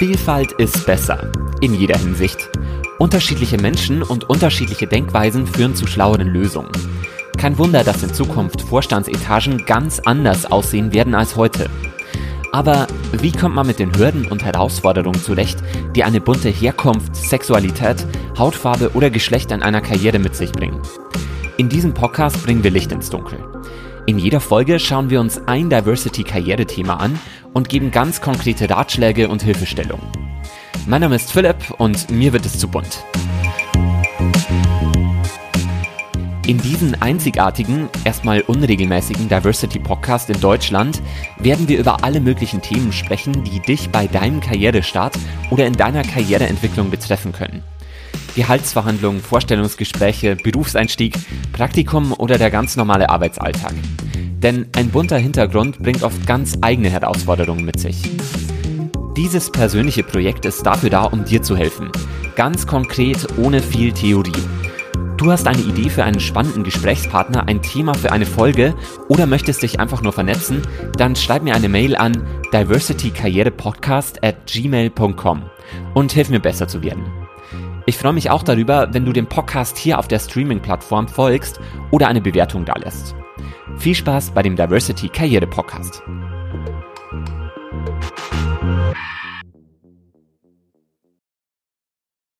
Vielfalt ist besser. In jeder Hinsicht. Unterschiedliche Menschen und unterschiedliche Denkweisen führen zu schlaueren Lösungen. Kein Wunder, dass in Zukunft Vorstandsetagen ganz anders aussehen werden als heute. Aber wie kommt man mit den Hürden und Herausforderungen zurecht, die eine bunte Herkunft, Sexualität, Hautfarbe oder Geschlecht in einer Karriere mit sich bringen? In diesem Podcast bringen wir Licht ins Dunkel. In jeder Folge schauen wir uns ein Diversity-Karriere-Thema an und geben ganz konkrete Ratschläge und Hilfestellungen. Mein Name ist Philipp und mir wird es zu bunt. In diesem einzigartigen, erstmal unregelmäßigen Diversity-Podcast in Deutschland werden wir über alle möglichen Themen sprechen, die dich bei deinem Karrierestart oder in deiner Karriereentwicklung betreffen können. Gehaltsverhandlungen, Vorstellungsgespräche, Berufseinstieg, Praktikum oder der ganz normale Arbeitsalltag. Denn ein bunter Hintergrund bringt oft ganz eigene Herausforderungen mit sich. Dieses persönliche Projekt ist dafür da, um dir zu helfen. Ganz konkret, ohne viel Theorie. Du hast eine Idee für einen spannenden Gesprächspartner, ein Thema für eine Folge oder möchtest dich einfach nur vernetzen, dann schreib mir eine Mail an diversitykarrierepodcast at gmail.com und hilf mir besser zu werden. Ich freue mich auch darüber, wenn du dem Podcast hier auf der Streaming-Plattform folgst oder eine Bewertung dalässt. Viel Spaß bei dem Diversity Karriere Podcast.